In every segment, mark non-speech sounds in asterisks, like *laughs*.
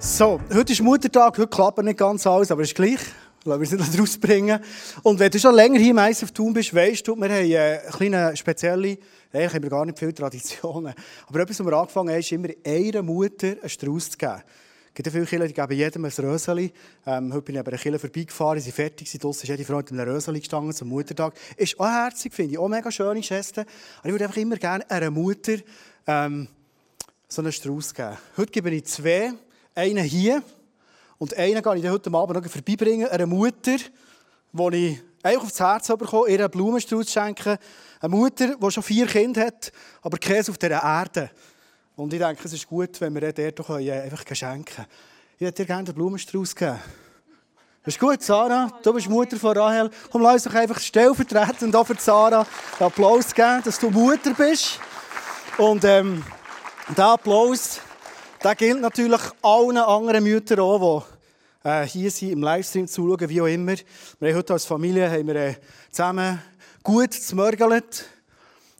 So, heute ist Muttertag, heute klappt nicht ganz alles, aber ist gleich. Lassen wir es nicht rausbringen. Und wenn du schon länger hier im auf Thun bist, weißt du, wir haben eine kleine spezielle, eigentlich haben wir gar nicht viele Traditionen, *laughs* aber etwas, was wir angefangen haben, ist immer einer Mutter einen Strauß zu geben. Es gibt viele Kinder, die geben jedem ein Röseli. Ähm, heute bin ich bei einer Kille vorbeigefahren, sie fertig sind, draussen ist jede Frau mit einem Röseli gestanden zum Muttertag. Ist auch herzig, finde ich, auch mega schöne Geste. Aber ich würde einfach immer gerne einer Mutter ähm, so einen Strauß geben. Heute gebe ich zwei, einen hier und einen gehe ich heute Abend noch vorbeibringen, einer Mutter, die ich eigentlich aufs Herz bekommen, ihr einen Blumenstrauß schenken. Eine Mutter, die schon vier Kinder hat, aber Käse auf dieser Erde. Und ich denke, es ist gut, wenn wir der doch einfach schenken können. Ich hätte dir gerne den Blumenstrauß geben. Ist gut, Sarah? Du bist Mutter von Rahel. Komm, lass uns doch einfach stellvertretend auch für Sarah einen Applaus geben, dass du Mutter bist. Und ähm, der Applaus, der gilt natürlich allen anderen Müttern auch, die äh, hier sind, im Livestream zuschauen, wie auch immer. Wir haben heute als Familie haben wir, äh, zusammen gut zmörgelt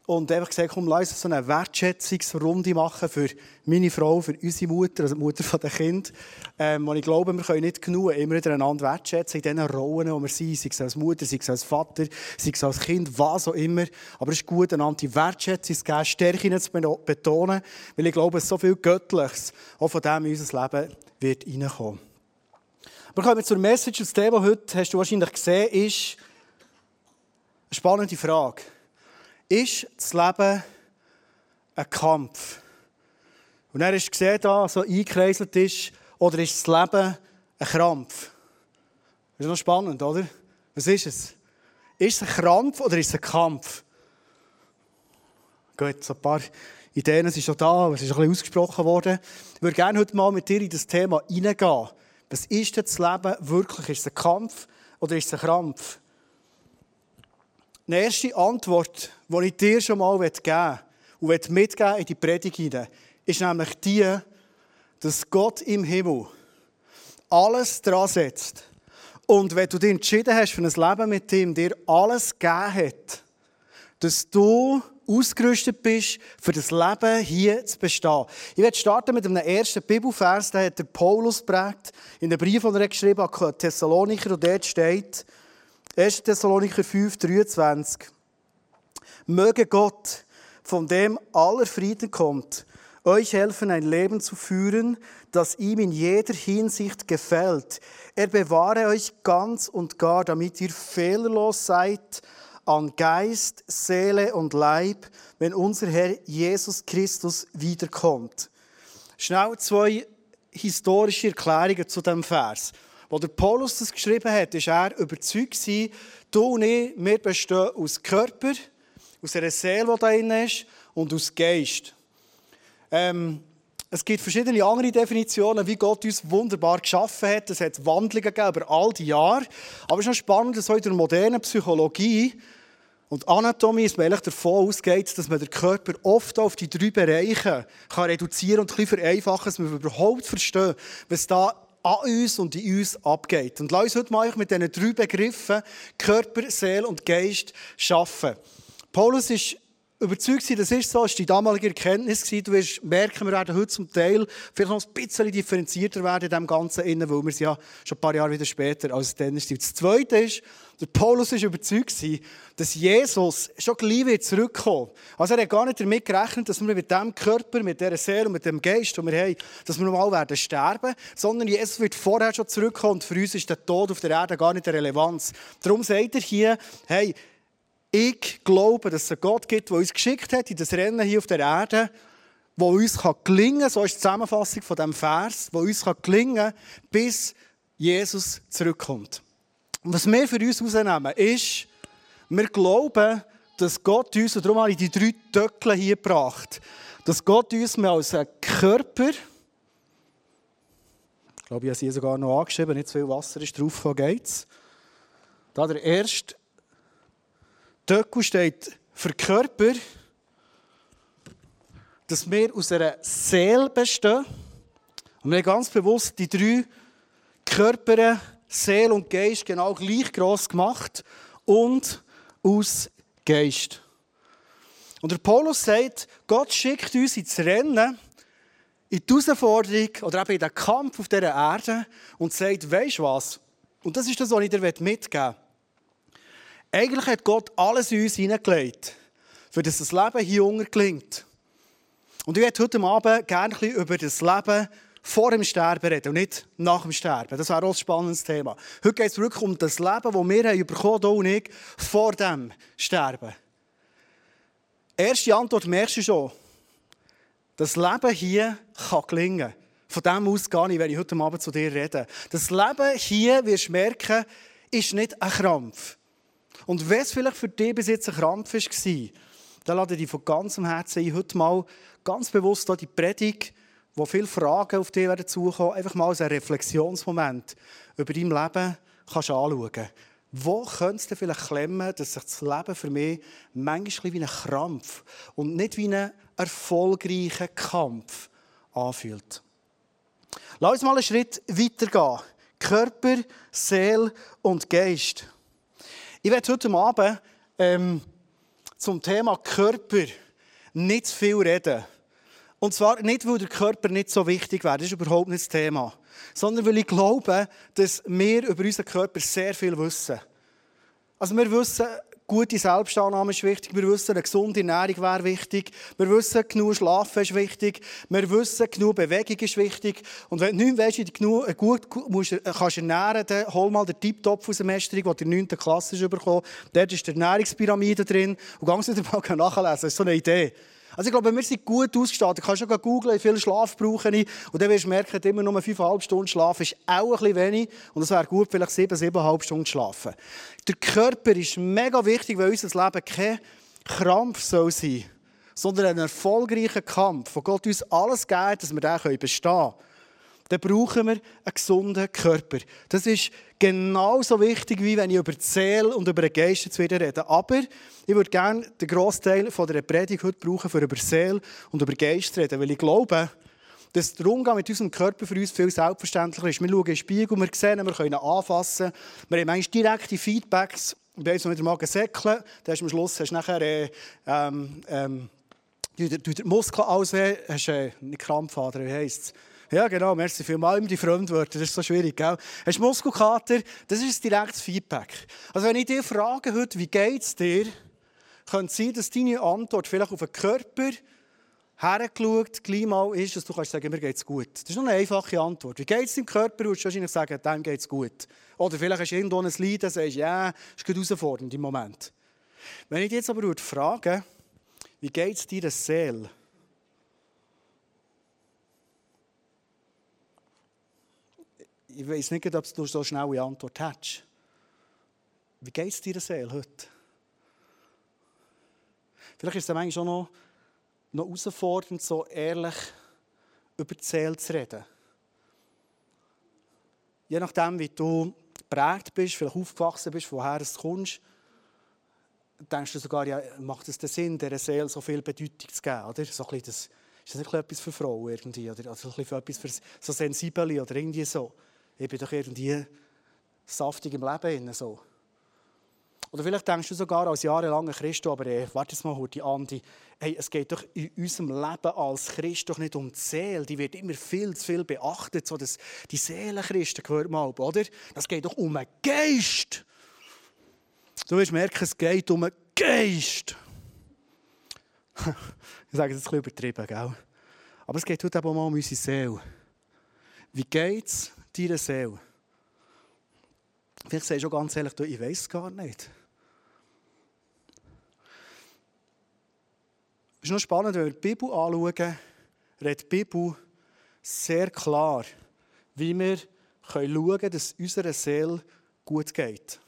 und einfach gesagt, komm, lass uns so eine Wertschätzungsrunde machen für meine Frau, für unsere Mutter, also die Mutter der Kind. Ähm, und ich glaube, wir können nicht genug immer wieder einander wertschätzen in den Rollen, wo wir sind, sei es als Mutter, sei es als Vater, sei es als Kind, was auch immer. Aber es ist gut, einander die Wertschätzung zu geben, Stärken zu betonen, weil ich glaube, so viel Göttliches auch von dem in unser Leben wird reinkommen. Aber kommen wir zur Message. Das Thema heute, hast du wahrscheinlich gesehen, ist eine spannende Frage. Ist das Leben ein Kampf? Und er ist gesehen, da so eingekreiselt ist, oder ist das Leben ein Krampf? Das ist noch spannend, oder? Was ist es? Ist es ein Krampf oder ist es ein Kampf? Gut, so ein paar Ideen sind schon da, es ist ein bisschen ausgesprochen worden. Ich würde gerne heute mal mit dir in das Thema hineingehen. Was ist denn das Leben wirklich? Ist es ein Kampf oder ist es ein Krampf? Die erste Antwort, die ich dir schon mal geben und mitgeben in die Predigt hinein, ist nämlich die, dass Gott im Himmel alles dran setzt. Und wenn du dich entschieden hast für ein Leben mit ihm, dir alles gegeben hat, dass du ausgerüstet bist, für das Leben hier zu bestehen. Ich werde starten mit einem ersten Bibelvers, den hat der Paulus prägt, in einem Brief, den er geschrieben hat an Thessalonicher, und dort steht, 1. Thessalonicher 5, 23. Möge Gott, von dem aller Frieden kommt, euch helfen, ein Leben zu führen, das ihm in jeder Hinsicht gefällt. Er bewahre euch ganz und gar, damit ihr fehlerlos seid an Geist, Seele und Leib, wenn unser Herr Jesus Christus wiederkommt. Schnell zwei historische Erklärungen zu dem Vers. Als der Paulus das geschrieben hat, war er überzeugt, du und ich, wir bestehen aus Körper, aus einer Seele, die da drin ist, und aus Geist. Ähm, es gibt verschiedene andere Definitionen, wie Gott uns wunderbar geschaffen hat. Es hat Wandlungen gegeben über all die Jahre. Aber es ist noch spannend, dass heute in der modernen Psychologie und Anatomie ist man davon ausgeht, dass man den Körper oft auf die drei Bereiche kann reduzieren und ein bisschen vereinfachen, dass wir überhaupt verstehen, was da an uns und in uns abgeht. Und lass uns heute mal mit diesen drei Begriffen Körper, Seele und Geist schaffen. Paulus ist überzeugt das ist so, das war die damalige Erkenntnis. Du wirst merken, wir werden heute zum Teil vielleicht noch ein bisschen differenzierter werden in dem Ganzen, weil wir es ja schon ein paar Jahre wieder später als dann ist. Das Zweite ist, der Paulus ist überzeugt, dass Jesus schon gleich wird zurückkommen. Also er hat gar nicht damit gerechnet, dass wir mit dem Körper, mit dieser Seele und mit dem Geist, den wir haben, dass wir mal werden sterben, sondern Jesus wird vorher schon zurückkommen und für uns ist der Tod auf der Erde gar nicht eine Relevanz. Darum sagt er hier, hey, ich glaube, dass es einen Gott gibt, der uns geschickt hat in das Rennen hier auf der Erde, wo uns gelingen kann, so ist die Zusammenfassung von diesem Vers, wo uns gelingen kann, bis Jesus zurückkommt. Und was wir für uns herausnehmen, ist, wir glauben, dass Gott uns, und darum habe ich die drei Töckle hier gebracht, dass Gott uns als Körper, ich glaube, ich habe sie sogar noch angeschrieben, nicht zu viel Wasser ist drauf, geht's. Da der erste Töckel steht für Körper, dass wir aus einer Seele bestehen. Und wir haben ganz bewusst die drei Körper, Seele und Geist genau gleich groß gemacht und aus Geist. Und der Paulus sagt, Gott schickt uns ins Rennen in die Herausforderung oder eben in den Kampf auf dieser Erde und sagt, weisst du was? Und das ist das, was ich dir mitgeben möchte. Eigentlich hat Gott alles in uns hineingelegt, für das das Leben hier unten gelingt. Und ich werde heute Abend gerne ein bisschen über das Leben vor dem Sterben reden und nicht nach dem Sterben. Das wäre auch ein spannendes Thema. Heute geht es wirklich um das Leben, das wir haben bekommen haben, und ich, vor dem Sterben. Erste Antwort merkst du schon. Das Leben hier kann gelingen. Von dem aus gar nicht, wenn ich heute Abend zu dir rede. Das Leben hier, wirst du merken, ist nicht ein Krampf. Und wenn es vielleicht für dich bis jetzt ein Krampf war, dann lade ich dich von ganzem Herzen ein, heute mal ganz bewusst die Predigt, wo viele Fragen auf dich zukommen, einfach mal als ein Reflexionsmoment über dein Leben kannst anschauen. Wo könnte es vielleicht klemmen, dass sich das Leben für mich manchmal wie ein Krampf und nicht wie ein erfolgreicher Kampf anfühlt? Lass uns mal einen Schritt weitergehen. Körper, Seele und Geist. Ich werde heute Abend ähm, zum Thema Körper nicht zu viel reden. Und zwar nicht, weil der Körper nicht so wichtig wäre, das ist überhaupt nicht das Thema. Sondern weil ich glaube, dass wir über unseren Körper sehr viel wissen. Also wir wissen, gute Selbstannahme ist wichtig. Wir wissen, eine gesunde Ernährung wäre wichtig. Wir wissen, genug Schlafen ist wichtig. Wir wissen, genug Bewegung ist wichtig. Und wenn du nicht weißt, genug, äh, gut musst, äh, kannst ernähren dann hol mal den Tipptopf aus der Mästerung, der in der 9. Klasse ist. Dort ist die Ernährungspyramide drin. Und ganz nicht mal nachlesen. Das ist so eine Idee. Also ich glaube, wir sind gut ausgestattet. Du kannst schon googeln, wie viel Schlaf brauche ich. Und dann wirst du merken, immer nur 5,5 Stunden Schlaf ist auch ein wenig. Und es wäre gut, vielleicht 7, 7,5 Stunden schlafen. Der Körper ist mega wichtig, weil unser Leben kein Krampf soll sein sondern ein erfolgreicher Kampf, wo Gott uns alles gibt, dass wir den bestehen können dann brauchen wir einen gesunden Körper. Das ist genauso wichtig, wie wenn ich über die Seele und über den Geist jetzt wieder rede. Aber ich würde gerne den Großteil von der Predigt heute brauchen, für über Seele und über Geist zu reden, weil ich glaube, dass der Umgang mit unserem Körper für uns viel selbstverständlicher ist. Wir schauen in den Spiegel, wir sehen, wir können anfassen, wir haben manchmal direkte Feedbacks. Bei uns mit dem Magen säckeln, dann hast du am Schluss hast du nachher äh, ähm, ähm, du, du, du Muskeln auswählen, hast äh, nicht Krampfader, wie heisst es? Ja, genau, merci vielmals. Immer die Fremdwörter, das ist so schwierig, gell? Hast Muskelkater? Das ist ein direktes Feedback. Also wenn ich dich frage heute, wie geht es dir, könnte es sein, dass deine Antwort vielleicht auf den Körper hergeschaut, gleich mal ist, dass du kannst sagen, mir geht es gut. Das ist nur eine einfache Antwort. Wie geht es deinem Körper? Du wahrscheinlich sagen, dem geht es gut. Oder vielleicht hast du irgendwo ein Leiden, und sagst, ja, ist gut herausfordernd im Moment. Wenn ich dich jetzt aber frage, wie geht es deiner Seele? Ich weiß nicht, ob du so schnell eine Antwort hast. Wie geht es dir Seele heute? Vielleicht ist es manchmal schon noch, noch herausfordernd, so ehrlich über die Seele zu reden. Je nachdem, wie du geprägt bist, vielleicht aufgewachsen bist, woher du kommst, denkst du sogar, ja, macht es den Sinn, dieser Seele so viel Bedeutung zu geben? Oder? So ein das, ist das etwas für Frauen irgendwie? Oder also ein etwas für so Sensibele oder irgendwie so? Ich bin doch irgendwie saftig im Leben. So. Oder vielleicht denkst du sogar als jahrelanger Christ, aber ey, äh, warte jetzt mal, die Andi, hey, es geht doch in unserem Leben als Christ doch nicht um die Seele. Die wird immer viel zu viel beachtet, so dass die Seelenchristen gehört mal, oder? Das geht doch um einen Geist. Du wirst merken, es geht um einen Geist. *laughs* ich sage es jetzt ein bisschen übertrieben, gell? Aber es geht heute auch mal um unsere Seele. Wie geht's deiner Seele? Vielleicht sagst du ganz ehrlich, ich weiß es gar nicht. Es ist noch spannend, wenn wir die Bibel anschauen, redet die Bibel sehr klar, wie wir schauen können, dass unserer Seele gut geht.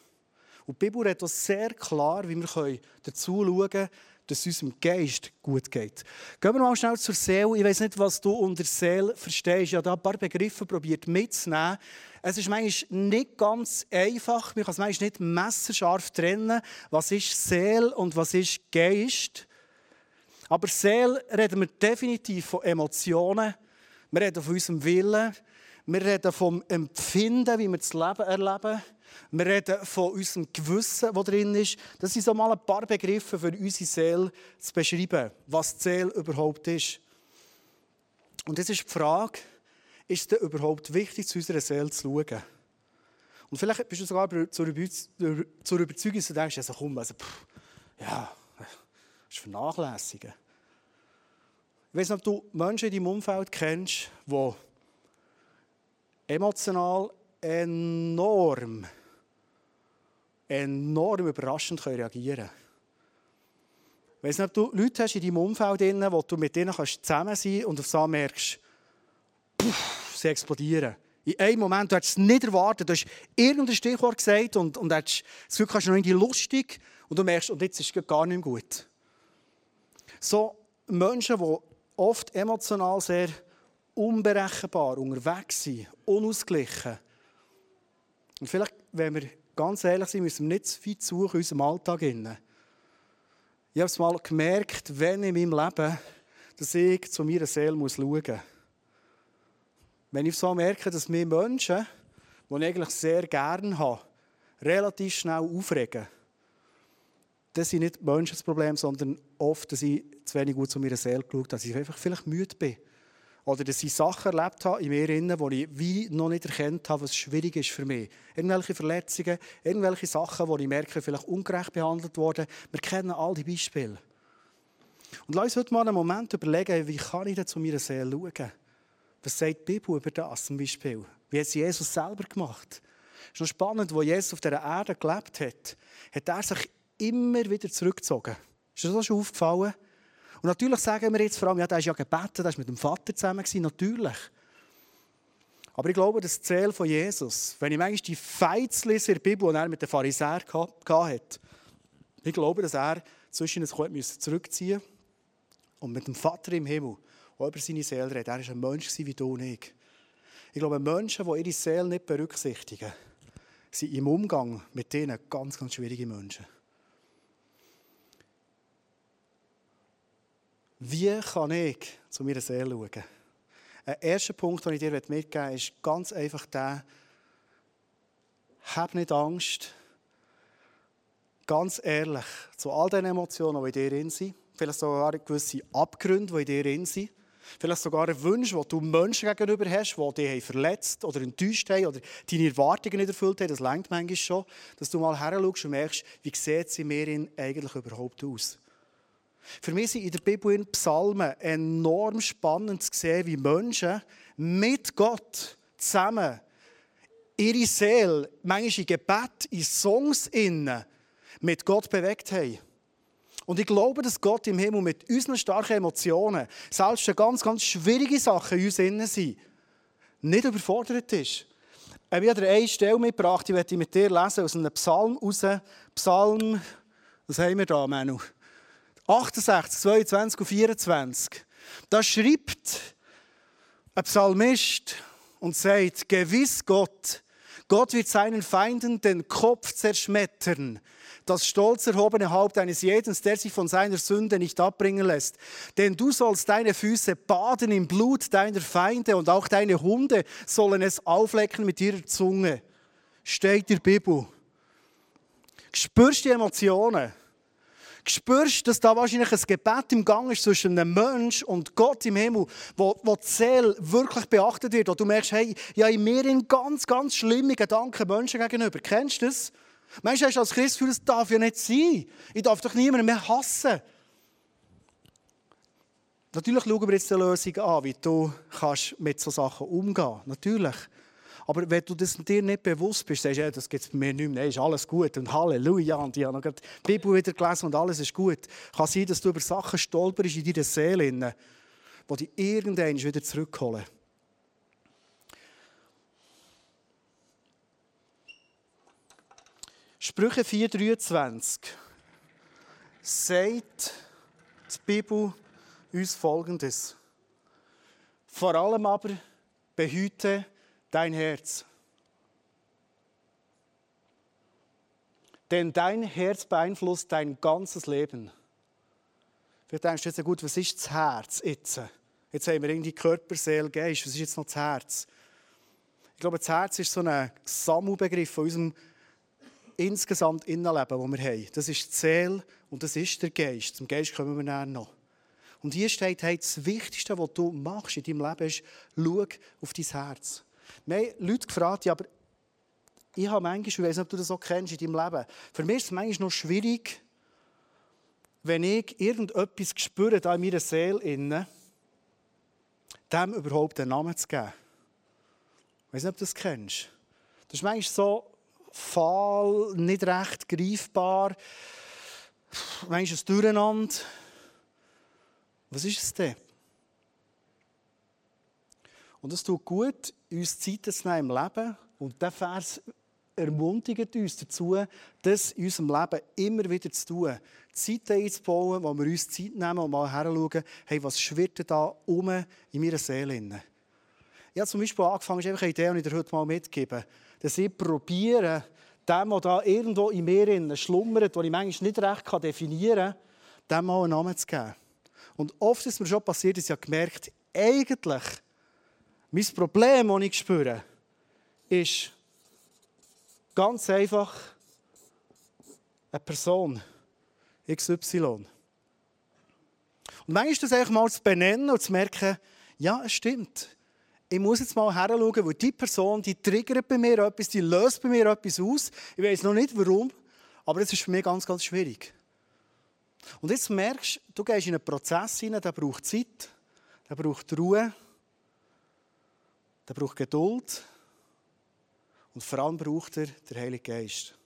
Und die Bibel redet auch sehr klar, wie wir dazu schauen können, dass es unserem Geist gut geht. Gehen wir mal schnell zur Seele. Ich weiß nicht, was du unter Seele verstehst. Ich habe da ein paar Begriffe probiert mitzunehmen. Es ist manchmal nicht ganz einfach. Man kann es manchmal nicht messerscharf trennen. Was ist Seele und was ist Geist? Aber Seele reden wir definitiv von Emotionen. Wir reden von unserem Willen. Wir reden vom Empfinden, wie wir das Leben erleben. Wir reden von unserem Gewissen, das drin ist. Das sind so mal ein paar Begriffe für unsere Seele zu beschreiben, was die Seele überhaupt ist. Und jetzt ist die Frage, ist es denn überhaupt wichtig, zu unserer Seele zu schauen? Und vielleicht bist du sogar zur, Überzeugung, dass du denkst, also komm, also, pff, ja, das ist vernachlässigen. Ich weiß nicht, ob du Menschen in deinem Umfeld kennst, die emotional enorm, enorm überraschend reagieren können. Ich weiss nicht, ob du Leute hast in deinem Umfeld, wo du mit denen zusammen sein kannst und auf so merkst, puff, sie explodieren. In einem Moment, du hast es nicht erwartet, du hast irgendein Stichwort gesagt und, und hast das Gefühl, du hast noch irgendwie lustig und du merkst, und jetzt ist es gar nicht mehr gut. So Menschen, die oft emotional sehr unberechenbar unterwegs sind, unausgeglichen. Und vielleicht, wenn wir ganz ehrlich sind, müssen wir nicht zu viel suchen in unserem Alltag. Ich habe es mal gemerkt, wenn in meinem Leben, dass ich zu meiner Seele schauen muss. Wenn ich so merke, dass mir Menschen, die ich eigentlich sehr gerne habe, relativ schnell aufregen, das sind nicht Menschen das Problem, sondern oft, dass ich zu wenig gut zu meiner Seele geschaut habe, dass ich einfach vielleicht müde bin. Oder dass ich Sachen erlebt habe in mir, wo ich wie noch nicht erkannt habe, was schwierig ist für mich. Irgendwelche Verletzungen, irgendwelche Sachen, wo ich merke, vielleicht ungerecht behandelt worden. Wir kennen all die Beispiele. Und lass uns heute mal einen Moment überlegen, wie kann ich denn zu meiner Seele schauen? Was sagt die Bibel über das zum Beispiel? Wie hat es Jesus selber gemacht? Es ist noch spannend, wo Jesus auf dieser Erde gelebt hat, hat er sich immer wieder zurückgezogen. Ist dir das schon aufgefallen? Und natürlich sagen wir jetzt vor allem, ja, der ist ja gebeten, der ist mit dem Vater zusammen gewesen, natürlich. Aber ich glaube, das Ziel von Jesus, wenn ich manchmal die Fights lese in der Bibel, die er mit den Pharisäern hatte, ich glaube, dass er zwischen es zurückziehen und mit dem Vater im Himmel auch über seine Seele reden. Er war ein Mensch wie du und ich. Ich glaube, Menschen, die ihre Seele nicht berücksichtigen, sind im Umgang mit denen ganz, ganz schwierige Menschen. Wie kann ich zu meiner Seele schauen? Ein erster Punkt, den ich dir mitgeben möchte, ist ganz einfach der, hab nicht Angst, ganz ehrlich, zu all den Emotionen, die in dir sind, vielleicht sogar gewisse Abgründe, die in dir sind, vielleicht sogar ein Wunsch, den du Menschen gegenüber hast, die dich verletzt oder enttäuscht haben oder deine Erwartungen nicht erfüllt haben, das längt manchmal schon, dass du mal her und merkst, wie sieht sie mir eigentlich überhaupt aus. Für mich sind in der Bibel in Psalmen enorm spannend zu sehen, wie Menschen mit Gott zusammen ihre Seele, manchmal in Gebet, in Songs innen, mit Gott bewegt haben. Und ich glaube, dass Gott im Himmel mit unseren starken Emotionen, selbst wenn ganz, ganz schwierige Sachen in uns innen sind, nicht überfordert ist. Ich habe eine Stelle mitgebracht, die ich mit dir lesen, aus einem Psalm raus. Psalm, was haben wir da, Manu? 68, 22 und 24. Da schreibt ein Psalmist und sagt, gewiss Gott, Gott wird seinen Feinden den Kopf zerschmettern, das stolz erhobene Haupt eines jeden, der sich von seiner Sünde nicht abbringen lässt. Denn du sollst deine Füße baden im Blut deiner Feinde und auch deine Hunde sollen es auflecken mit ihrer Zunge. Steht in der Bibel. Spürst du die Emotionen? Spürst, dass da wahrscheinlich ein Gebet im Gang ist zwischen einem Mensch und Gott im Himmel, wo, wo die Seele wirklich beachtet wird, wo du merkst, hey, ja, in mir in ganz, ganz schlimme Gedanken Menschen gegenüber. Kennst du das? Du, hast als Christ das darf ja nicht sein. Ich darf doch niemanden mehr hassen. Natürlich schauen wir jetzt eine Lösung an, wie du kannst mit solchen Sachen umgehen kannst. Natürlich. Aber wenn du das dir nicht bewusst bist, sagst du, ja, das gibt es mir nicht mehr, ist alles gut und Halleluja und ich habe noch die Bibel wieder gelesen und alles ist gut. Kann sein, dass du über Sachen stolperst in deiner Seele, die dich irgendwann wieder zurückholen. Sprüche 4,23 sagt die Bibel uns Folgendes. Vor allem aber behüte dein Herz. Denn dein Herz beeinflusst dein ganzes Leben. Vielleicht denkst du jetzt, gut, was ist das Herz jetzt? Jetzt haben wir irgendwie Körper, Seele, Geist. Was ist jetzt noch das Herz? Ich glaube, das Herz ist so ein Sammelbegriff von unserem insgesamt Innenleben, das wir haben. Das ist die Seele und das ist der Geist. Zum Geist kommen wir näher noch. Und hier steht, hey, das Wichtigste, was du machst in deinem Leben, ist, schau auf dein Herz. Wir haben Leute gefragt, ja, aber ich habe manchmal, ich weiß nicht, ob du das auch kennst in deinem Leben, für mich ist es manchmal noch schwierig, wenn ich irgendetwas spüre da in meiner Seele, innen, dem überhaupt einen Namen zu geben. Ich weiß nicht, ob du das kennst. Das ist manchmal so fahl, nicht recht greifbar, manchmal ein Durcheinander. Was ist es denn? Und es tut gut, uns Zeit zu nehmen im Leben. Und dieser Vers ermutigt uns dazu, das in unserem Leben immer wieder zu tun. Zeit einzubauen, wo wir uns Zeit nehmen und mal heranschauen, hey, was schwirrt da um in meiner Seele? Ich habe zum Beispiel angefangen, eine Idee, die ich dir heute mal mitgebe, dass ich probiere, dem, der da irgendwo in mir schlummert, den ich manchmal nicht recht definieren kann, dem mal einen Namen zu geben. Und oft ist mir schon passiert, dass ich gemerkt habe, eigentlich, mein Problem, das ich spüre, ist ganz einfach eine Person, XY. Und manchmal ist das einfach mal zu benennen und zu merken, ja, es stimmt. Ich muss jetzt mal heranschauen, weil die Person, die triggert bei mir etwas, die löst bei mir etwas aus. Ich weiß noch nicht warum, aber es ist für mich ganz, ganz schwierig. Und jetzt merkst du, du gehst in einen Prozess hinein, der braucht Zeit, der braucht Ruhe, der braucht Geduld und vor allem braucht er den Heiligen Geist.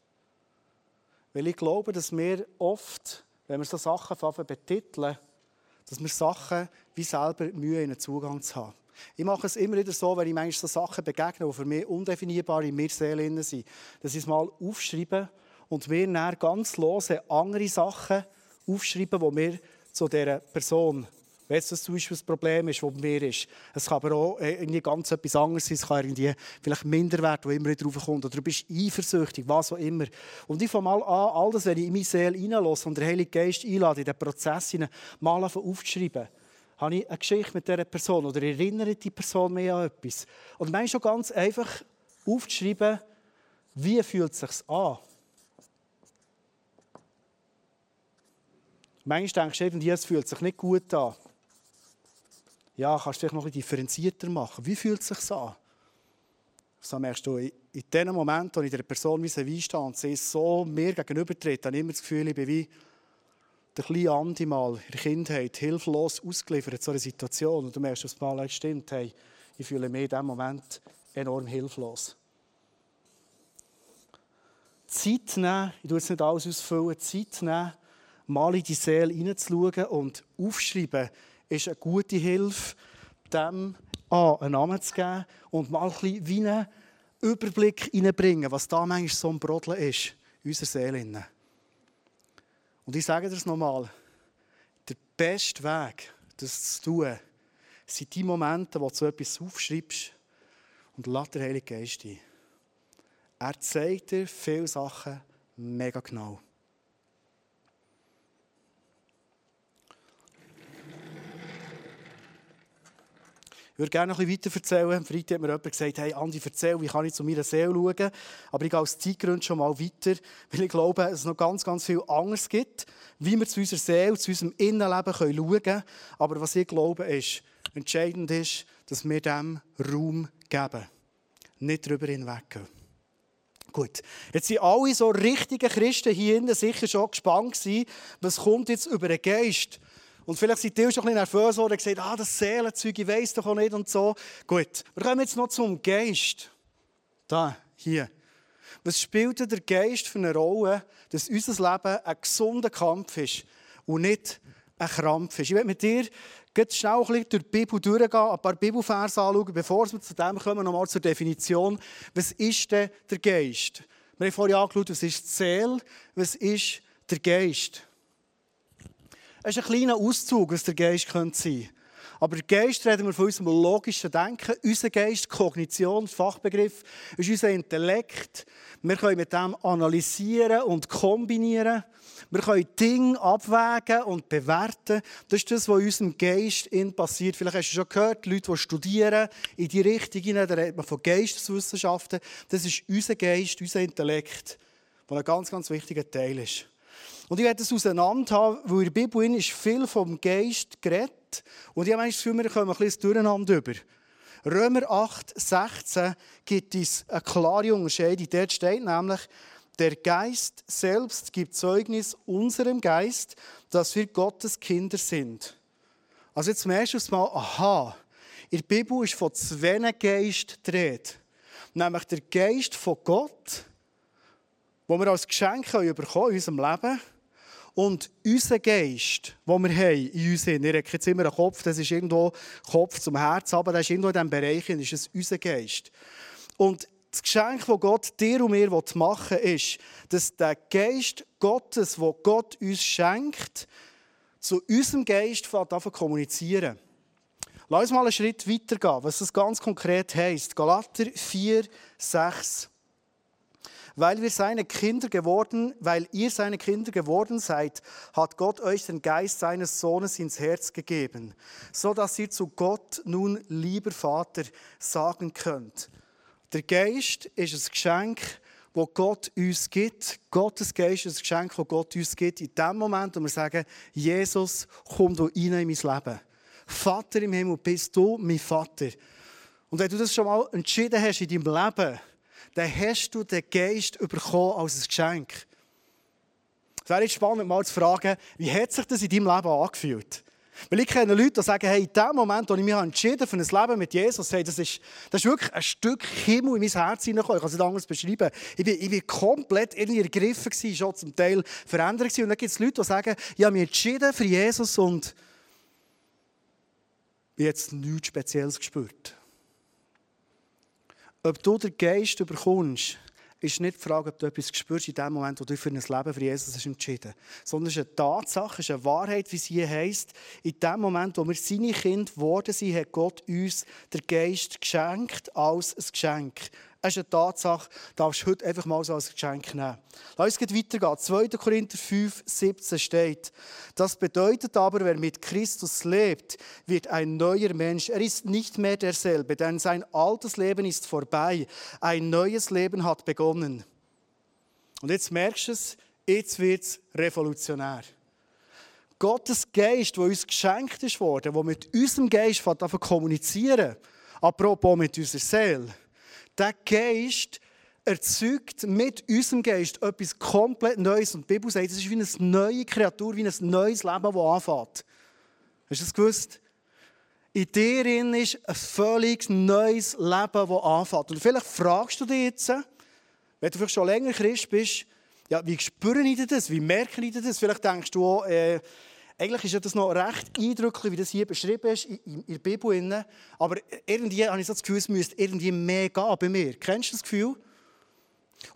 Weil ich glaube, dass wir oft, wenn wir so Sachen betiteln, dass wir Sachen wie selber Mühe in einen Zugang zu haben. Ich mache es immer wieder so, wenn ich manchmal so Sachen begegne, die für mich undefinierbar in mir Seele sind, dass ich es mal aufschreibe und mir dann ganz lose andere Sachen aufschreiben, die mir zu dieser Person wenn das zum Beispiel das Problem ist, das bei mir ist. Es kann aber auch äh, irgendwie ganz etwas anderes sein. Es kann irgendwie vielleicht Minderwert, der immer drauf kommt. Oder du bist eifersüchtig, was auch immer. Und ich fange mal an, all das, wenn ich in meine Seele hineinlasse und der Heilige Geist einlade, in den Prozess hinein, mal aufzuschreiben. Habe ich eine Geschichte mit dieser Person oder erinnert die Person mich an etwas? Und manchmal schon ganz einfach aufzuschreiben, wie fühlt es sich an? Manchmal denkst du es fühlt sich nicht gut an. Ja, kannst du vielleicht noch ein differenzierter machen. Wie fühlt es sich an? So merkst du, in den Momenten, wo ich der Person wie sie stehe und sie so mir gegenübertritt, habe ich immer das Gefühl, ich bin wie der kleine Andi mal in der Kindheit hilflos ausgeliefert so einer Situation. Und du merkst, dass mal stimmt, hey, ich fühle mich in diesem Moment enorm hilflos. Zeit nehmen, ich tue jetzt nicht alles ausfüllen, Zeit nehmen, mal in die Seele hineinzuschauen und aufschreiben, ist eine gute Hilfe, dem A, einen Namen zu geben und mal ein bisschen wie einen Überblick hineinbringen, was da manchmal so ein Brodeln ist in unserer Seele. Und ich sage dir das nochmal, der beste Weg, das zu tun, sind die Momente, wo du etwas aufschreibst und lass den Heiligen Geist ein. Er zeigt dir viele Sachen mega genau. Ich würde gerne noch ein bisschen weiter erzählen. Am Freitag hat mir jemand gesagt, hey Andi, erzähl, wie kann ich zu meiner Seele schauen? Aber ich gehe aus Zeitgründen schon mal weiter, weil ich glaube, dass es noch ganz, ganz viel anderes gibt, wie wir zu unserer Seele, zu unserem Innenleben schauen können. Aber was ich glaube, ist, entscheidend ist, dass wir dem Raum geben. Nicht darüber hinweggehen. Gut, jetzt sind alle so richtige Christen hier sicher schon gespannt gewesen, was kommt jetzt über den Geist und vielleicht seid ihr schon ein bisschen nervös und gesagt, ah, das Seelenzeug, ich weiss doch auch nicht und so. Gut, wir kommen jetzt noch zum Geist. Da, hier. Was spielt der Geist für eine Rolle, dass unser Leben ein gesunder Kampf ist und nicht ein Krampf ist? Ich werde mit dir jetzt schnell ein bisschen durch die Bibel durchgehen, ein paar Bibelverse anschauen, bevor wir zu dem kommen, nochmal zur Definition. Was ist denn der Geist? Wir haben vorhin angeschaut, was ist die Seele, was ist der Geist? Ist ein kleiner Auszug, was der Geist könnte sein Aber der Geist reden wir von unserem logischen Denken. Unser Geist, Kognition, Fachbegriff, ist unser Intellekt. Wir können mit dem analysieren und kombinieren. Wir können Dinge abwägen und bewerten. Das ist das, was in unserem Geist passiert. Vielleicht hast du schon gehört, Leute, die studieren in die Richtung hinein, da redet man von Geisteswissenschaften. Das ist unser Geist, unser Intellekt, der ein ganz, ganz wichtiger Teil ist. Und ich werde das auseinander haben, weil in der Bibel ist viel vom Geist geredet. Und ich habe das Gefühl, wir kommen ein bisschen durcheinander über. Römer 8, 16 gibt uns eine klare Unterscheidung. Dort steht nämlich, der Geist selbst gibt Zeugnis unserem Geist, dass wir Gottes Kinder sind. Also jetzt merkst du mal, aha, in der Bibel ist von zwei Geist dreht. Nämlich der Geist von Gott, den wir als Geschenk bekommen in unserem Leben. Und unser Geist, den wir haben in uns, ich rede jetzt immer einen Kopf, das ist irgendwo Kopf zum Herz, aber das ist irgendwo in diesem Bereich, das ist unser Geist. Und das Geschenk, das Gott dir und mir machen will, ist, dass der Geist Gottes, den Gott uns schenkt, zu unserem Geist zu kommunizieren. Lass uns mal einen Schritt weitergehen, was das ganz konkret heisst. Galater 4, 6. Weil wir seine Kinder geworden, weil ihr seine Kinder geworden seid, hat Gott euch den Geist seines Sohnes ins Herz gegeben, so dass ihr zu Gott nun lieber Vater sagen könnt. Der Geist ist ein Geschenk, das Gott uns gibt. Gottes Geist ist ein Geschenk, das Gott uns gibt. In dem Moment, wo wir sagen, Jesus, komm du rein in mein Leben. Vater im Himmel, bist du mein Vater. Und wenn du das schon mal entschieden hast in deinem Leben, dann hast du den Geist bekommen als ein Geschenk. Es wäre jetzt spannend, mal zu fragen, wie hat sich das in deinem Leben angefühlt? Weil ich kenne Leute, die sagen, hey, in dem Moment, wo ich mich entschieden für ein Leben mit Jesus, hey, das, ist, das ist wirklich ein Stück Himmel in mein Herz hineingekommen. Ich kann es nicht anders beschreiben. Ich bin, ich bin komplett irgendwie ergriffen gewesen, schon zum Teil verändert gewesen. Und dann gibt es Leute, die sagen, ich habe mich entschieden für Jesus und ich habe jetzt nichts Spezielles gespürt. Ob du den Geist bekommst, ist nicht die Frage, ob du etwas spürst in dem Moment, wo du für ein Leben für Jesus hast entschieden. Sondern es ist eine Tatsache, es ist eine Wahrheit, wie sie heisst. In dem Moment, wo wir seine Kinder geworden sind, hat Gott uns den Geist geschenkt als ein Geschenk. Es ist eine Tatsache, darfst du heute einfach mal so als Geschenk nehmen. Lass uns weitergehen. 2. Korinther 5, 17 steht, das bedeutet aber, wer mit Christus lebt, wird ein neuer Mensch. Er ist nicht mehr derselbe, denn sein altes Leben ist vorbei. Ein neues Leben hat begonnen. Und jetzt merkst du es, jetzt wird es revolutionär. Gottes Geist, der uns geschenkt ist worden, der mit unserem Geist kommunizieren apropos mit unserer Seele, der Geist erzeugt mit unserem Geist etwas komplett Neues. Und die Bibel sagt, es ist wie eine neue Kreatur, wie ein neues Leben, das anfängt. Hast du das gewusst? In dir ist ein völlig neues Leben, das anfängt. Und vielleicht fragst du dich jetzt, wenn du vielleicht schon länger Christ bist, ja, wie spüre ich das? Wie merke ich das? Vielleicht denkst du auch, äh, eigentlich ist das noch recht eindrücklich, wie das hier beschrieben ist in, der Bibel. Aber irgendwie habe ich das Gefühl, es müsste irgendwie mehr gehen bei mir. Kennst du das Gefühl?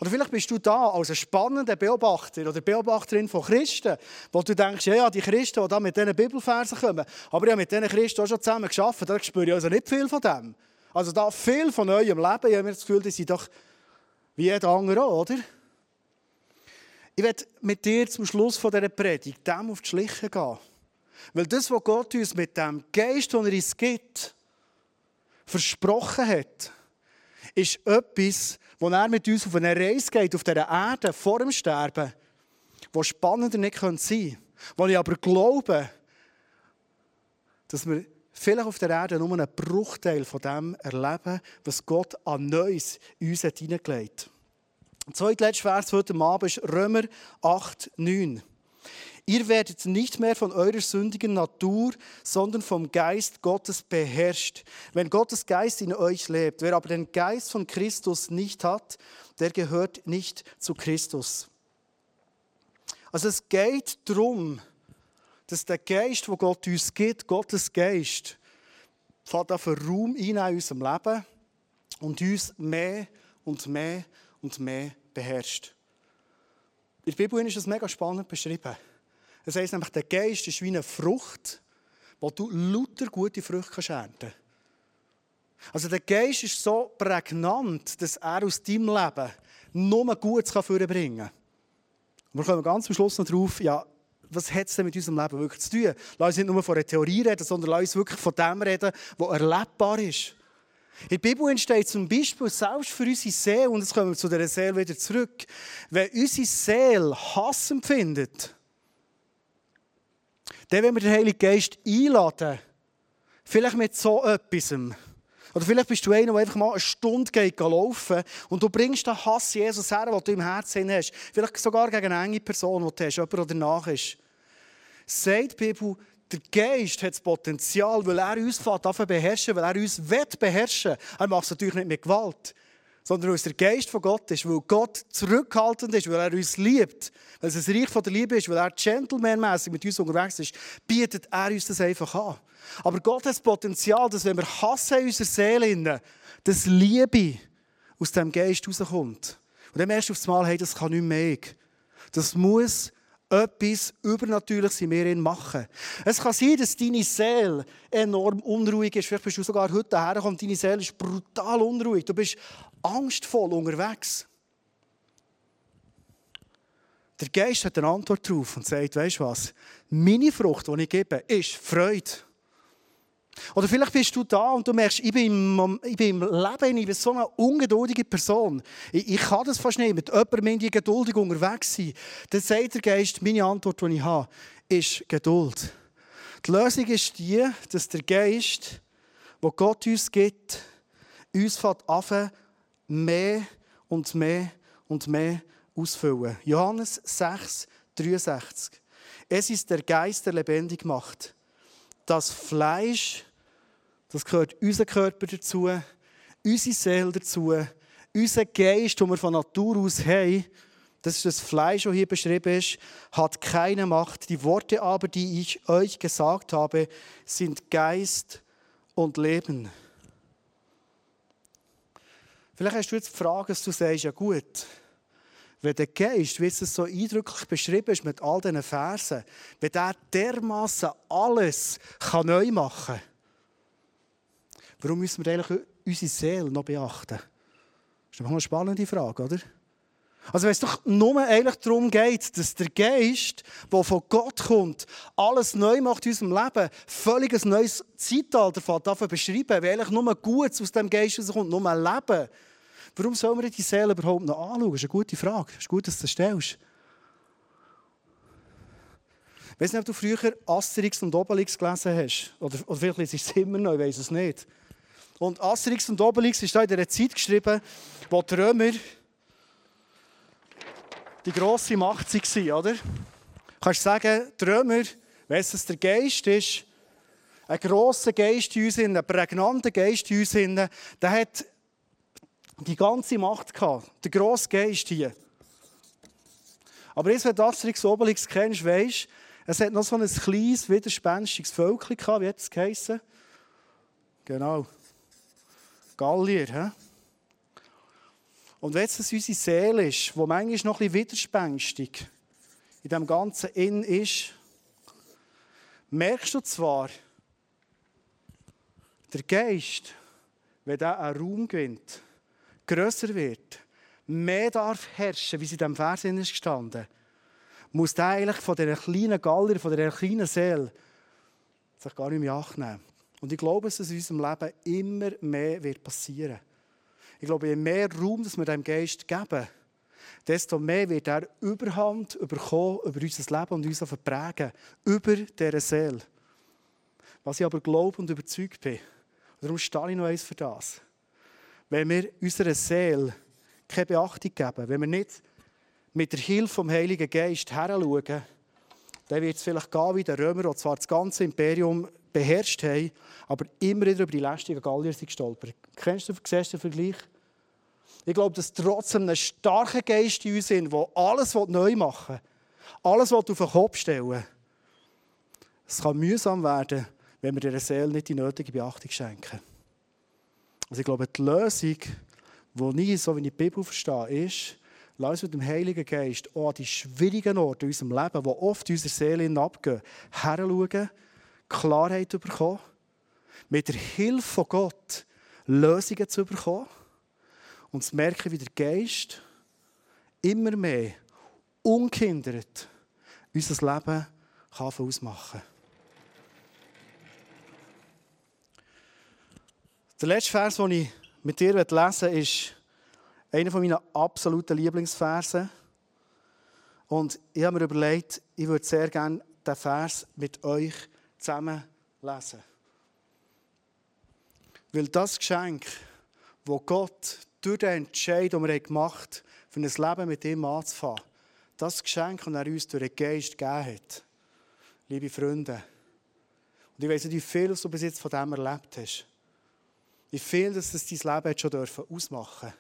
Oder vielleicht bist du da als ein spannender Beobachter oder Beobachterin von Christen, wo du denkst, ja, ja die Christen, die da mit diesen Bibelversen kommen, aber ich habe mit diesen Christen auch schon zusammen geschafft, da spüre ich also nicht viel von dem. Also da viel von eurem Leben, ich habe mir das Gefühl, die sind doch wie jeder andere auch, oder? Ich werde mit dir zum Schluss von dieser Predigt dem auf die Schliche gehen. Weil das, was Gott uns mit dem Geist, den er uns gibt, versprochen hat, ist etwas, wo er mit uns auf eine Reise geht, auf dieser Erde, vor dem Sterben, wo spannender nicht sein könnte. Wo ich aber glaube, dass wir vielleicht auf der Erde nur einen Bruchteil von dem erleben, was Gott an Neues uns hineingelegt hat. Der zweitletzte Vers heute Abend ist Römer 8, 9. Ihr werdet nicht mehr von eurer sündigen Natur, sondern vom Geist Gottes beherrscht. Wenn Gottes Geist in euch lebt, wer aber den Geist von Christus nicht hat, der gehört nicht zu Christus. Also es geht darum, dass der Geist, wo Gott uns gibt, Gottes Geist, fährt auf einen Raum in unserem Leben und uns mehr und mehr und mehr beherrscht. In der Bibel ist es mega spannend beschrieben. Es heißt nämlich, der Geist ist wie eine Frucht, wo du lauter gute Früchte ernten kannst. Also der Geist ist so prägnant, dass er aus deinem Leben nur Gutes vorbringen kann. Und wir kommen ganz am Schluss noch drauf, ja, was hat es denn mit unserem Leben wirklich zu tun? Lass uns nicht nur von einer Theorie reden, sondern lass uns wirklich von dem reden, was erlebbar ist. In der Bibel entsteht zum Beispiel selbst für unsere Seele, und jetzt kommen wir zu dieser Seele wieder zurück, wenn unsere Seele Hass empfindet, Dann, wenn wir den Heiligen Geist einladen, vielleicht mit so etwas, oder vielleicht bist du einer, der einfach mal eine Stunde geht laufen und du bringst den Hass Jesus her, den du im Herzen hast. Vielleicht sogar gegen eine enge Person, die du hast, jemand, der danach ist. Sagt die Bibel, der Geist hat das Potenzial, weil er uns beherrschen weil er uns beherrschen will. Er macht es natürlich nicht mit Gewalt sondern weil es der Geist von Gott ist, weil Gott zurückhaltend ist, weil er uns liebt, weil es ein Reich von der Liebe ist, weil er gentlemanmässig mit uns unterwegs ist, bietet er uns das einfach an. Aber Gott hat das Potenzial, dass wenn wir Hass in unserer Seele, dass Liebe aus dem Geist rauskommt. Und dann merkst du auf Mal, hey, das kann nicht mehr. Das muss etwas Übernatürliches in mir machen. Es kann sein, dass deine Seele enorm unruhig ist. Vielleicht bist du sogar heute hergekommen, deine Seele ist brutal unruhig. Du bist angstvoll unterwegs. Der Geist hat eine Antwort darauf und sagt, weißt du was, meine Frucht, die ich gebe, ist Freude. Oder vielleicht bist du da und du merkst, ich bin im, ich bin im Leben ich bin so eine ungeduldige Person. Ich, ich kann das fast nicht mit jemandem geduldig unterwegs sein. Dann sagt der Geist, meine Antwort, die ich habe, ist Geduld. Die Lösung ist die, dass der Geist, wo Gott uns gibt, uns anfängt, mehr und mehr und mehr ausfüllen. Johannes 6, 63. Es ist der Geist, der lebendig macht. Das Fleisch, das gehört unser Körper dazu, unsere Seele dazu, unser Geist, den wir von Natur aus haben, das ist das Fleisch, das hier beschrieben ist, hat keine Macht. Die Worte aber, die ich euch gesagt habe, sind Geist und Leben. Vielleicht hast du jetzt die Frage, dass du sagst, ja gut, wenn der Geist, wie es so eindrücklich beschrieben ist mit all diesen Versen, wenn der dermaßen alles kann neu machen kann, warum müssen wir eigentlich unsere Seele noch beachten? Das ist eine spannende Frage, oder? Also wenn es doch nur eigentlich darum geht, dass der Geist, der von Gott kommt, alles neu macht in unserem Leben, völlig ein neues Zeitalter davon beschreiben, weil eigentlich nur Gutes aus dem Geist rauskommt, nur Leben. Warum sollen wir die Seele überhaupt noch anschauen? Das ist eine gute Frage. Es ist gut, dass du das stellst. Ich weiß nicht, ob du früher Asterix und Obelix gelesen hast. Oder, oder vielleicht ist es immer noch, ich weiß es nicht. Und Asterix und Obelix ist da in der Zeit geschrieben, wo die Römer die grosse Macht waren, oder? Kannst du sagen, die Römer, wenn es der Geist ist, ein grosser Geist in uns, ein prägnanter Geist in uns, der hat die ganze Macht gehabt, der grosse Geist hier. Aber jetzt, wenn du Asterix Obelix kennst, weisst es hat noch so ein kleines, widerspenstiges Völkchen gehabt, wie hat es geheissen? Genau. Gallier, hä? Und wenn es unsere Seele ist, die manchmal noch ein bisschen widerspenstig in dem ganzen In ist, merkst du zwar, der Geist, wenn der einen Raum gewinnt, grösser wird, mehr darf herrschen, wie sie in diesem Vers ist gestanden, muss der eigentlich von dieser kleinen Galler, von dieser kleinen Seele sich gar nicht mehr achten. Und ich glaube, dass es in unserem Leben immer mehr wird passieren. Ich glaube, je mehr Raum dass wir dem Geist geben, desto mehr wird er Überhand bekommen über unser Leben und uns verprägen. Über diese Seele. Was ich aber glaube und überzeugt bin, darum stehe ich noch eins für das. Wenn wir unserer Seele keine Beachtung geben, wenn wir nicht mit der Hilfe vom Heiligen Geist heranschauen, dann wird es vielleicht gehen wie der Römer, die zwar das ganze Imperium beherrscht haben, aber immer wieder über die lästigen Gallier sind gestolpert. Kennst du, siehst den Vergleich? Ich glaube, dass trotzdem ein starker Geist in uns sind, der alles neu machen will, alles auf den Kopf stellen Es kann mühsam werden, wenn wir dieser Seele nicht die nötige Beachtung schenken. Also ich glaube, die Lösung, die ich, so wie ich die Bibel verstehe, ist, lass uns mit dem Heiligen Geist auch an die schwierigen Orte in unserem Leben, die oft unsere Seele abgehen, heranschauen, Klarheit zu bekommen, mit der Hilfe von Gott Lösungen zu bekommen und zu merken, wie der Geist immer mehr unkindert unser Leben kann ausmachen kann. Der letzte Vers, den ich mit dir lesen will, ist einer meiner absoluten Lieblingsverse. Und ich habe mir überlegt, ich würde sehr gerne den Vers mit euch zusammen lesen. Weil das Geschenk, wo Gott durch den Entscheid, den wir gemacht haben, für ein Leben mit ihm anzufangen, das Geschenk, das er uns durch den Geist gegeben hat, liebe Freunde, und ich weiß nicht, wie viel du bis jetzt von dem erlebt hast, wie viel dass das dein Leben schon ausmachen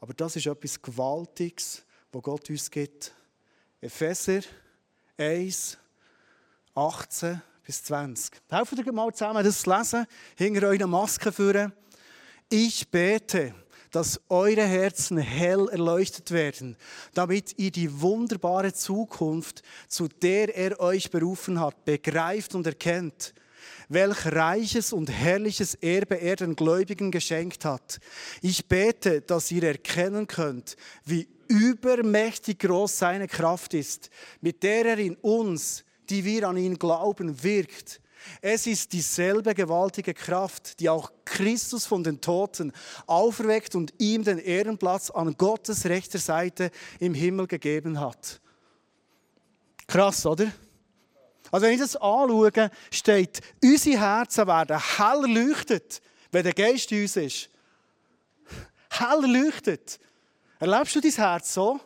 Aber das ist etwas Gewaltiges, was Gott uns gibt. Epheser 1, 18 bis 20. Helfen dir mal zusammen, das zu lesen, hinter euren Masken führen. Ich bete, dass eure Herzen hell erleuchtet werden, damit ihr die wunderbare Zukunft, zu der er euch berufen hat, begreift und erkennt welch reiches und herrliches Erbe er den Gläubigen geschenkt hat. Ich bete, dass ihr erkennen könnt, wie übermächtig groß seine Kraft ist, mit der er in uns, die wir an ihn glauben, wirkt. Es ist dieselbe gewaltige Kraft, die auch Christus von den Toten auferweckt und ihm den Ehrenplatz an Gottes rechter Seite im Himmel gegeben hat. Krass, oder? Also wenn ich das anschaue, steht, unsere Herzen werden hell erleuchtet, wenn der Geist in uns ist. Hell erleuchtet. Erlebst du dein Herz so?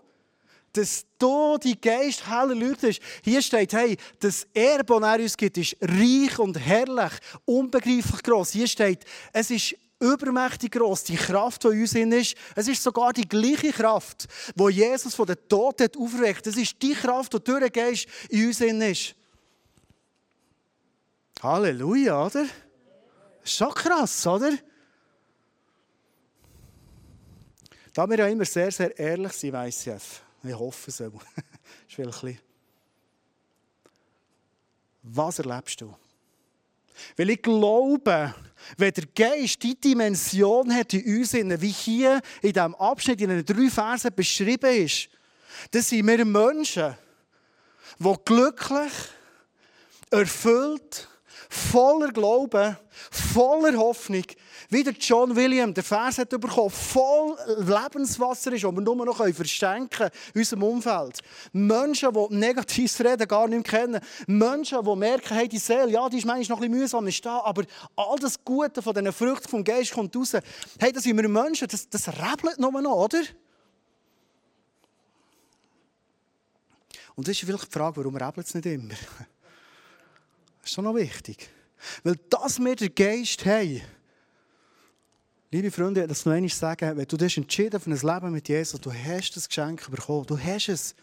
Dass du die Geist hell erleuchtet Hier steht, hey, das Erbe, das er uns gibt, ist reich und herrlich, unbegreiflich groß. Hier steht, es ist übermächtig groß, die Kraft, die in uns ist. Es ist sogar die gleiche Kraft, die Jesus von den Toten auferweckt. Es ist die Kraft, die durch den Geist in uns ist. Halleluja, oder? Schon krass, oder? Da wir ja immer sehr, sehr ehrlich sind, ICF. Ich hoffe es *laughs* auch. ist Was erlebst du? Weil ich glaube, wenn der Geist die Dimension hat in uns, wie hier in diesem Abschnitt in den drei Versen beschrieben ist, dann sind wir Menschen, die glücklich, erfüllt, voller Glauben, voller Hoffnung, wie der John William der Vers hat bekommen, voll Lebenswasser ist, das wir nur noch verstärken können in unserem Umfeld. Menschen, die negatives Reden gar nicht mehr kennen. Menschen, die merken, hey, die Seele, ja, die ist manchmal noch ein bisschen mühsam, ist da, aber all das Gute von diesen Früchten vom Geist kommt raus. Hey, das sind wir Menschen, das, das rebelt nur noch, oder? Und das ist vielleicht die Frage, warum rebelt es nicht immer? *laughs* Das ist schon noch wichtig. Weil das wir den Geist haben, liebe Freunde, das noch einmal sagen, wenn du dich entschieden für ein Leben mit Jesus, du hast das Geschenk bekommen, du hast es.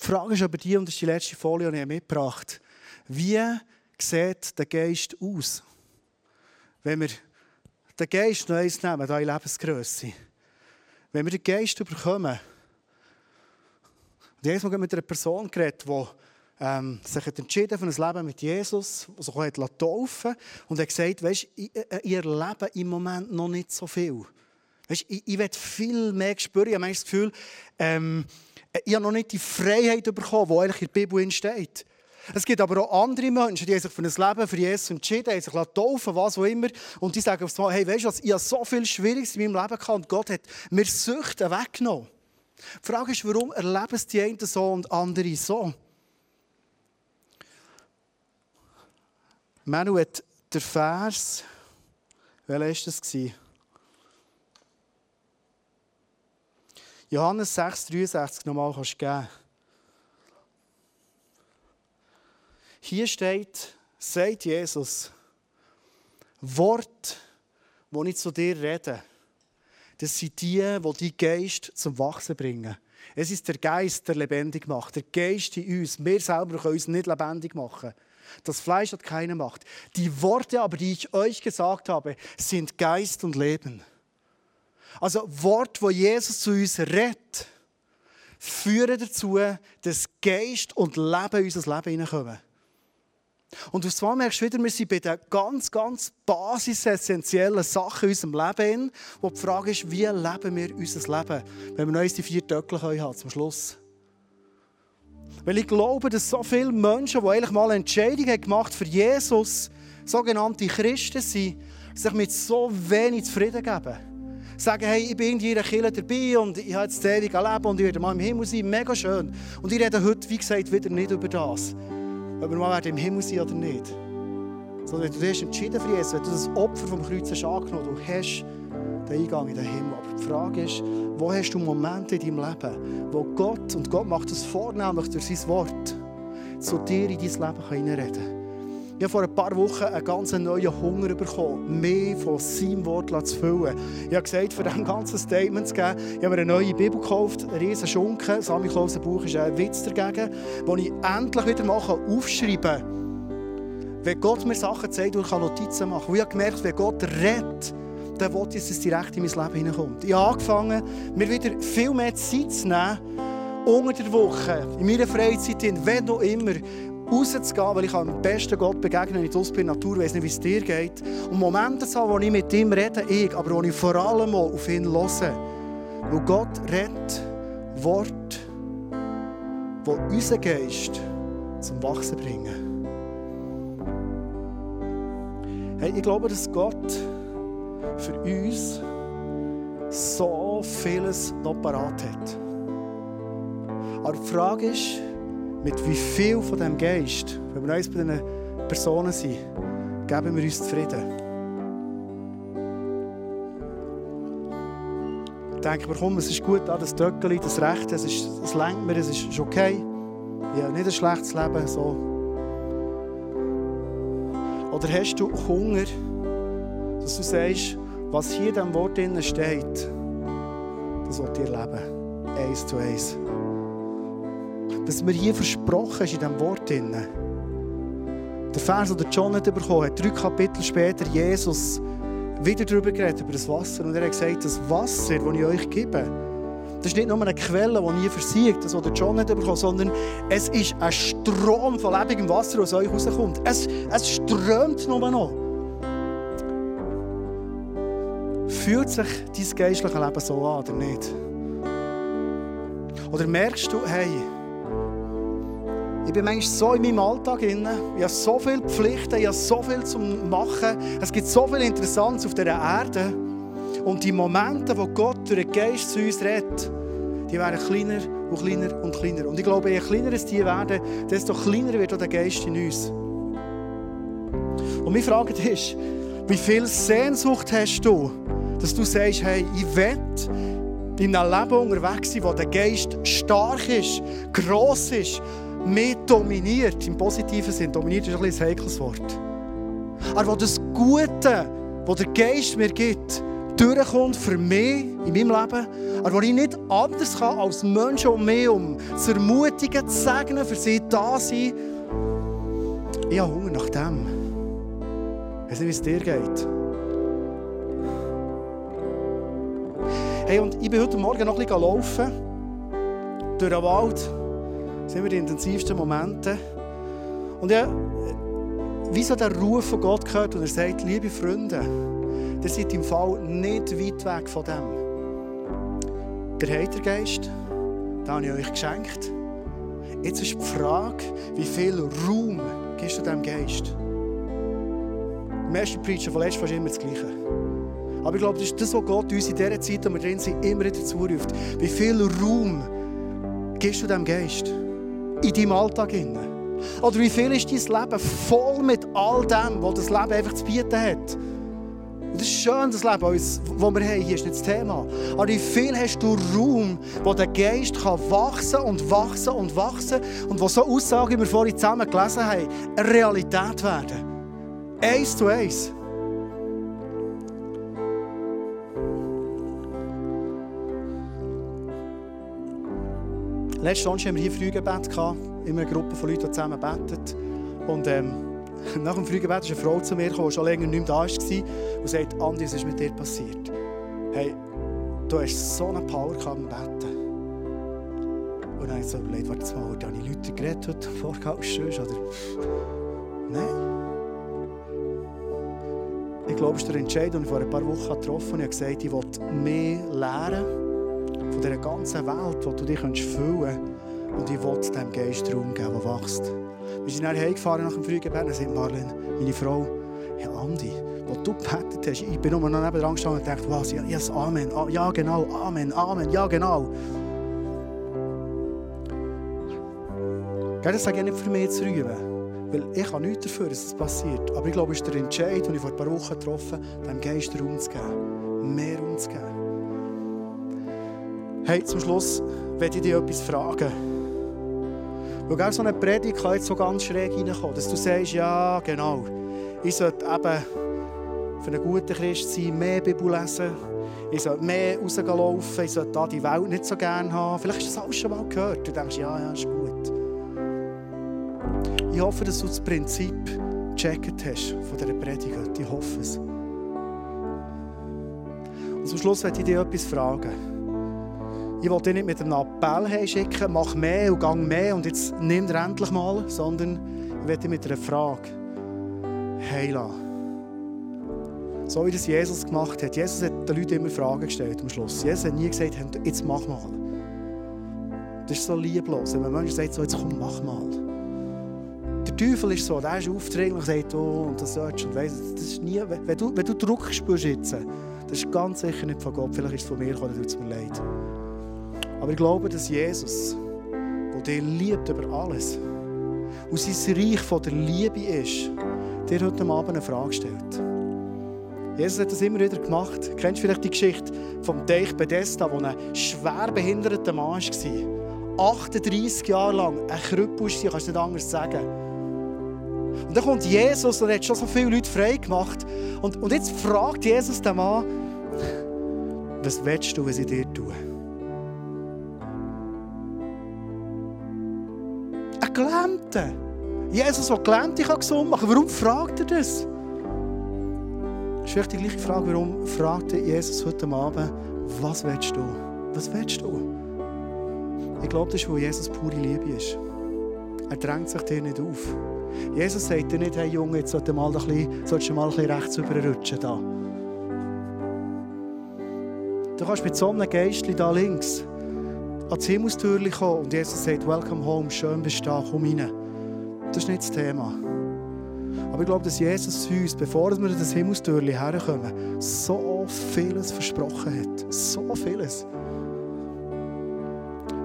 Die Frage ist aber die, und das ist die letzte Folie, die ich mitgebracht habe, wie sieht der Geist aus? Wenn wir den Geist noch eins nehmen, da in Lebensgröße, wenn wir den Geist bekommen, und ich habe mit einer Person geredet, die ähm, sich hat entschieden für ein Leben mit Jesus, sich auch hat taufen und hat gesagt, weißt, ich, äh, ich erlebe im Moment noch nicht so viel. Weißt, ich, ich will viel mehr spüren. Ich habe das Gefühl, ähm, ich habe noch nicht die Freiheit bekommen, die eigentlich in der Bibel steht. Es gibt aber auch andere Menschen, die sich für ein Leben für Jesus entschieden haben, sich taufen, was auch immer. Und die sagen aufs Mal, hey, weißt du was, ich habe so viel Schwieriges in meinem Leben gehabt und Gott hat mir Süchte weggenommen. Die Frage ist, warum erleben es die einen so und andere so? Manu hat der Vers, welcher war das? Johannes 6, 63 nochmal kannst geben. Hier steht, sagt Jesus, Wort, wo ich zu dir rede, das sind die, die die Geist zum Wachsen bringen. Es ist der Geist, der lebendig macht. Der Geist in uns. Wir selber können uns nicht lebendig machen. Das Fleisch hat keine Macht. Die Worte aber, die ich euch gesagt habe, sind Geist und Leben. Also Wort, wo Jesus zu uns redet, führen dazu, dass Geist und Leben in unser Leben hineinkommen. Und auf einmal merkst du wieder, wir sind bei den ganz, ganz basisessentiellen Sachen in unserem Leben, wo die Frage ist, wie leben wir unser Leben, wenn wir uns die vier Töckchen haben zum Schluss. Weil ich glaube, dass so viele Menschen, die eigentlich mal Entscheidungen gemacht für Jesus, sogenannte Christen sind, sich mit so wenig zufrieden geben. Sagen, hey, ich bin in ihrer Kirche dabei und ich habe jetzt ewig Leben und ich werde mal im Himmel sein, mega schön. Und ich rede heute, wie gesagt, wieder nicht über das. ob wir mal im Himmel sind oder nicht. Sondern du hast entschieden für Jesus, wenn du das Opfer vom Kreuz hast angenommen du hast den Eingang in den Himmel. Aber die Frage ist, wo hast du Momente in deinem Leben, wo Gott, und Gott macht das vornehmlich durch sein Wort, zu dir in dein Leben hineinreden kann. Ich habe vor ein paar Wochen einen ganz neuen Hunger bekommen, mehr von seinem Wort zu füllen. Ich habe gesagt, für diesem ganzen Statement zu geben, ich habe mir eine neue Bibel gekauft, einen riesen Schunken. Sammy Klaus Buch ist ein Witz dagegen, wo ich endlich wieder mal aufschreiben kann. Wenn Gott mir Sachen zeigt, und ich kann Notizen machen. Und ich habe gemerkt, wenn Gott redet, dann will ich, dass es direkt in mein Leben hineinkommt. Ich habe angefangen, mir wieder viel mehr Zeit zu nehmen, unter der Woche, in meiner Freizeit, wenn auch immer, rauszugehen, weil ich am besten Gott begegnen wenn ich draussen bin, Natur, weiss nicht, wie es dir geht. Und Momente zu haben, wo ich mit ihm rede, ich, aber wo ich vor allem auf ihn höre. Weil Gott redet Wort, wo unseren Geist zum Wachsen bringen. Hey, ich glaube, dass Gott für uns so vieles noch parat hat. Aber die Frage ist, mit wie viel von diesem Geist, wenn wir uns bei diesen Personen sind, geben wir uns zufrieden. Ich denke mir, komm, es ist gut, das Töckeli, das Rechte, es, ist, es lenkt mir, es ist okay. Ich habe nicht ein schlechtes Leben. So. Oder hast du Hunger, dass du sagst, was hier in diesem Wort drin steht, das wird dir leben. Eins zu eins dass mir hier versprochen ist in diesem Wort. Drin. Der Vers, den John hat bekommen hat, drei Kapitel später Jesus wieder darüber geredet, über das Wasser. Und er hat gesagt, das Wasser, das ich euch gebe, das ist nicht nur eine Quelle, die nie versiegt, das, was der John hat bekommen sondern es ist ein Strom von lebendigem Wasser, das aus euch rauskommt. Es, es strömt nur noch. Fühlt sich dein geistliche Leben so an, oder nicht? Oder merkst du, hey, ich bin manchmal so in meinem Alltag drin. Ich habe so viele Pflichten, ich habe so viel zu machen. Es gibt so viel Interessantes auf dieser Erde. Und die Momente, wo Gott durch den Geist zu uns redet, die werden kleiner und kleiner und kleiner. Und ich glaube, je kleiner es die werden, desto kleiner wird auch der Geist in uns. Und meine Frage ist, wie viel Sehnsucht hast du, dass du sagst, hey, ich will in einem Leben unterwegs sein, wo der Geist stark ist, gross ist, mehr dominiert, im positiven Sinn. Dominiert ist ein, ein heikles Wort. Aber wo das Gute, das der Geist mir gibt, durchkommt für mich in meinem Leben, aber wo ich nicht anders kann, als Menschen um mich um zu ermutigen, zu segnen, für sie da sein. Ich habe Hunger nach dem. Ich weiß nicht, wie es dir geht. Hey, und ich bin heute Morgen noch ein bisschen laufen durch den Wald sind wir die intensivsten Momente. Und ja, wie so der Ruf von Gott gehört und er sagt, liebe Freunde, ihr seid im Fall nicht weit weg von dem. Der Heitergeist, den habe ich euch geschenkt. Jetzt ist die Frage, wie viel Raum gibst du diesem Geist? Im ersten Preacher von letztem immer das Gleiche. Aber ich glaube, das ist das, was Gott uns in dieser Zeit, in der wir drin sind, immer wieder zuruft. Wie viel Raum gibst du diesem Geist? in deinem Alltag. Oder wie viel ist dein Leben voll mit all dem, was das Leben einfach zu bieten hat? Und das ist schön, das Leben, das wir haben. Hier ist nicht das Thema. Aber wie viel hast du Raum, wo der Geist kann wachsen und wachsen und wachsen und wo so Aussagen, wie wir vorhin zusammen gelesen haben, eine Realität werden? Eins zu eins. Letzten Sonntag hatten wir hier Frühgebet, immer eine Gruppe von Leuten, die zusammen beten. Und ähm, *laughs* nach dem Frühgebet ist eine Frau zu mir gekommen, die schon länger nicht mehr da war und sagt, Andi, was ist mit dir passiert? Hey, du hast so eine Power beim Beten. Und dann habe ich so überlegt, warte mal, habe ich Leute geredet heute Vorgehst oder? Nein. Ich glaube, es ist der Entscheid, den ich vor ein paar Wochen getroffen habe. Ich habe gesagt, ich will mehr lernen von dieser ganzen Welt, die du dich füllen kannst. Und ich will dem Geist Raum geben, der wächst. Wir sind dann heimgefahren nach dem Frühgebet und Marlene, meine Frau, ja Andi, wo du gebetet hast, ich bin nur noch nebenan gestanden und dachte, was, ja, yes, Amen, ah, ja genau, Amen, Amen, ja genau. Das sage ich nicht für mich zu rühmen. Weil ich kann nichts dafür, dass es passiert. Aber ich glaube, es ist der Entscheid, den ich vor ein paar Wochen getroffen habe, dem Geist Raum zu geben. Mehr Raum zu geben. Hey, zum Schluss werde ich dich etwas fragen. Weil so eine Predigt kann jetzt so ganz schräg reinkommen, dass du sagst, ja, genau, ich sollte eben für einen guten Christ sein, mehr Bibel lesen, ich sollte mehr rauslaufen, ich sollte da die Welt nicht so gerne haben. Vielleicht hast du das alles schon mal gehört. Du denkst, ja, ja, ist gut. Ich hoffe, dass du das Prinzip gecheckt hast von dieser Predigt. Ich hoffe es. Und zum Schluss werde ich dich etwas fragen. Ich will dich nicht mit einem Appell schicken, mach mehr und gang mehr und jetzt nimm dir endlich mal, sondern ich werde dich mit einer Frage heilen. So wie das Jesus gemacht hat. Jesus hat den Leuten immer Fragen gestellt am Schluss. Jesus hat nie gesagt, jetzt mach mal. Das ist so lieblos. Wenn ein Mensch sagt, so, jetzt komm, mach mal. Der Teufel ist so, der ist aufdringlich sagt, oh, und das sollst und das ist nie, wenn du, wenn du Druck spürst jetzt, das ist ganz sicher nicht von Gott, vielleicht ist es von mir gekommen, tut es mir leid. Aber ich glaube, dass Jesus, der dich liebt über alles, und sein Reich von der Liebe ist, dir heute Abend eine Frage stellt. Jesus hat das immer wieder gemacht. Du kennst vielleicht die Geschichte vom Teich Bethesda, wo ein schwer behinderter Mann war. 38 Jahre lang ein Krüppel war, kannst du nicht anders sagen. Und dann kommt Jesus und hat schon so viele Leute frei gemacht. Und, und jetzt fragt Jesus den Mann, was willst du, was ich dir tue? Gelähmter. Jesus, der Gelähmte gesund machen kann. Warum fragt er das? Das ist die gleiche Frage, warum fragt Jesus heute Abend, was willst du? Was willst du? Ich glaube, das ist, weil Jesus pure Liebe ist. Er drängt sich dir nicht auf. Jesus sagt dir nicht, hey Junge, jetzt solltest du mal ein bisschen, mal ein bisschen rechts rüberrutschen. Da. Du kannst mit so einem Geistchen da links ans Himmelstürchen kommen und Jesus sagt, welcome home, schön bist du da, komm rein. Das ist nicht das Thema. Aber ich glaube, dass Jesus uns, bevor wir das Himmelstürchen herkommen, so vieles versprochen hat. So vieles.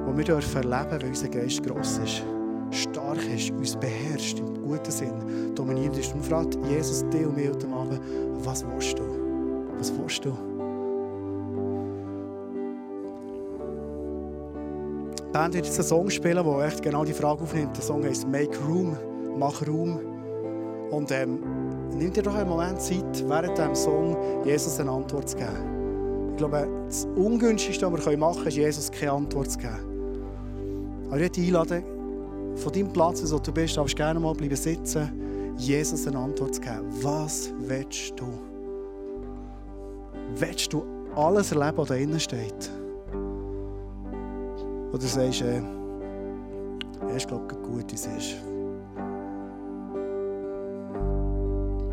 Was wir dürfen erleben, weil unser Geist gross ist, stark ist, uns beherrscht, im guten Sinn, dominierend ist. Und fragt Jesus dich und mich heute Abend, was willst du? Was willst du? Band wird jetzt einen Song spielen, der echt genau die Frage aufnimmt. Der Song heißt Make Room, mach Raum. Und ähm, nimm dir doch einen Moment Zeit, während diesem Song Jesus eine Antwort zu geben. Ich glaube, das Ungünstigste, was wir machen können, ist, Jesus keine Antwort zu geben. Aber ich möchte einladen, von deinem Platz, wo du bist, darfst gerne mal bleiben sitzen, Jesus eine Antwort zu geben. Was willst du? Willst du alles erleben, was da drinnen steht? Oder sagst äh, ja, ist glaube gut, wie es ist.